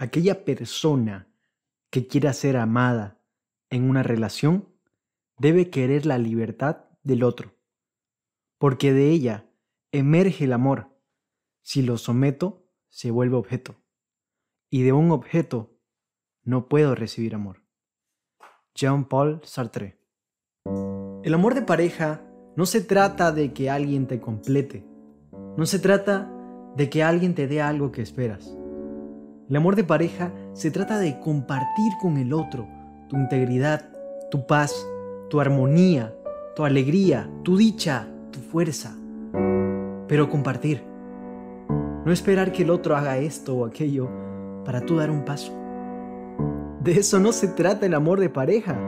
Aquella persona que quiera ser amada en una relación debe querer la libertad del otro, porque de ella emerge el amor. Si lo someto, se vuelve objeto, y de un objeto no puedo recibir amor. Jean-Paul Sartre El amor de pareja no se trata de que alguien te complete, no se trata de que alguien te dé algo que esperas. El amor de pareja se trata de compartir con el otro tu integridad, tu paz, tu armonía, tu alegría, tu dicha, tu fuerza. Pero compartir. No esperar que el otro haga esto o aquello para tú dar un paso. De eso no se trata el amor de pareja.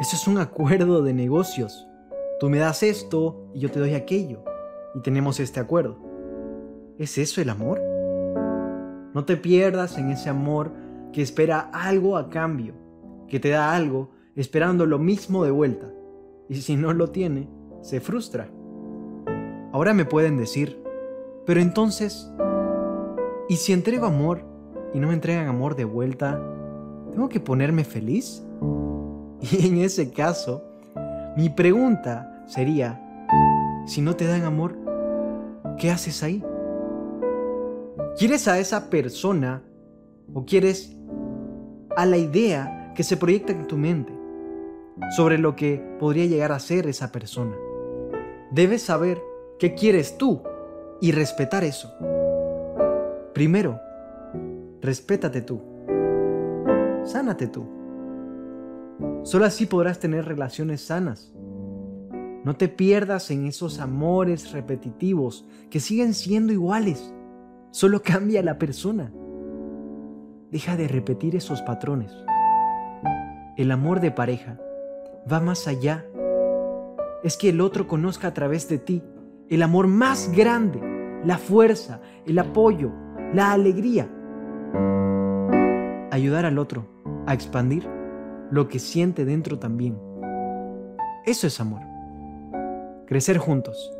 Eso es un acuerdo de negocios. Tú me das esto y yo te doy aquello. Y tenemos este acuerdo. ¿Es eso el amor? No te pierdas en ese amor que espera algo a cambio, que te da algo esperando lo mismo de vuelta. Y si no lo tiene, se frustra. Ahora me pueden decir, pero entonces, ¿y si entrego amor y no me entregan amor de vuelta, tengo que ponerme feliz? Y en ese caso, mi pregunta sería, si no te dan amor, ¿qué haces ahí? ¿Quieres a esa persona o quieres a la idea que se proyecta en tu mente sobre lo que podría llegar a ser esa persona? Debes saber qué quieres tú y respetar eso. Primero, respétate tú. Sánate tú. Solo así podrás tener relaciones sanas. No te pierdas en esos amores repetitivos que siguen siendo iguales. Solo cambia la persona. Deja de repetir esos patrones. El amor de pareja va más allá. Es que el otro conozca a través de ti el amor más grande, la fuerza, el apoyo, la alegría. Ayudar al otro a expandir lo que siente dentro también. Eso es amor. Crecer juntos.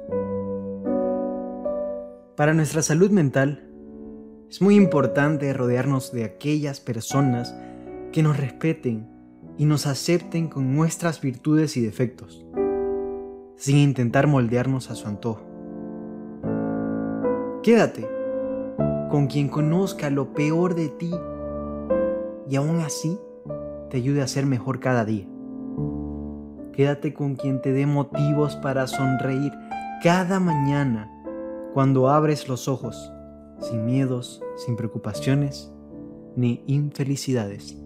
Para nuestra salud mental, es muy importante rodearnos de aquellas personas que nos respeten y nos acepten con nuestras virtudes y defectos, sin intentar moldearnos a su antojo. Quédate con quien conozca lo peor de ti y aún así te ayude a ser mejor cada día. Quédate con quien te dé motivos para sonreír cada mañana cuando abres los ojos, sin miedos, sin preocupaciones, ni infelicidades.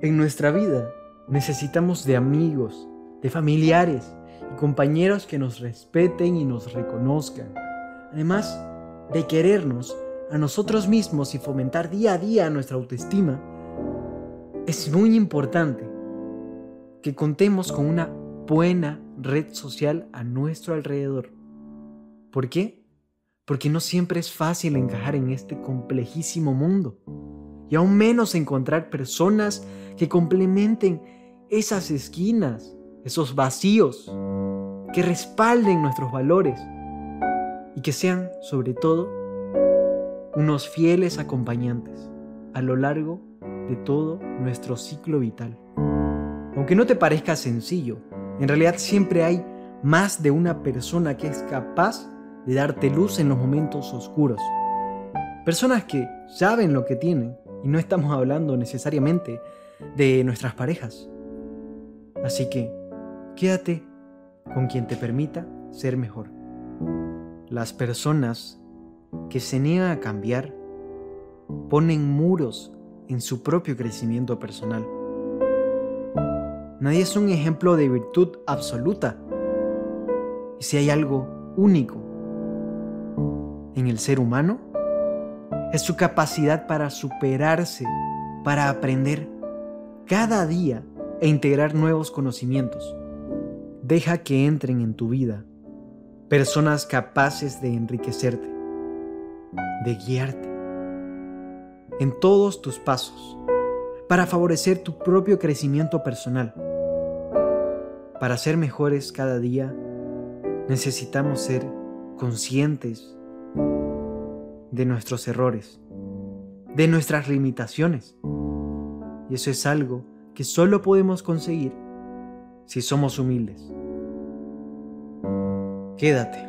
En nuestra vida necesitamos de amigos, de familiares y compañeros que nos respeten y nos reconozcan. Además de querernos a nosotros mismos y fomentar día a día nuestra autoestima, es muy importante que contemos con una buena red social a nuestro alrededor. ¿Por qué? Porque no siempre es fácil encajar en este complejísimo mundo y aún menos encontrar personas que complementen esas esquinas, esos vacíos, que respalden nuestros valores y que sean, sobre todo, unos fieles acompañantes a lo largo de todo nuestro ciclo vital. Aunque no te parezca sencillo, en realidad siempre hay más de una persona que es capaz de darte luz en los momentos oscuros. Personas que saben lo que tienen y no estamos hablando necesariamente de nuestras parejas. Así que quédate con quien te permita ser mejor. Las personas que se niegan a cambiar ponen muros en su propio crecimiento personal. Nadie es un ejemplo de virtud absoluta. Y si hay algo único en el ser humano es su capacidad para superarse, para aprender cada día e integrar nuevos conocimientos. Deja que entren en tu vida personas capaces de enriquecerte, de guiarte en todos tus pasos, para favorecer tu propio crecimiento personal. Para ser mejores cada día, necesitamos ser conscientes de nuestros errores, de nuestras limitaciones. Y eso es algo que solo podemos conseguir si somos humildes. Quédate.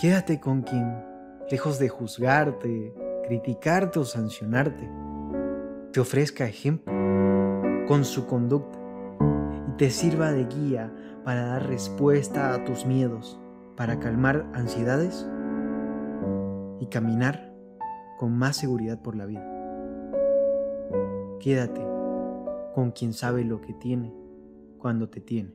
Quédate con quien, lejos de juzgarte, criticarte o sancionarte, te ofrezca ejemplo con su conducta y te sirva de guía para dar respuesta a tus miedos, para calmar ansiedades y caminar con más seguridad por la vida. Quédate con quien sabe lo que tiene cuando te tiene.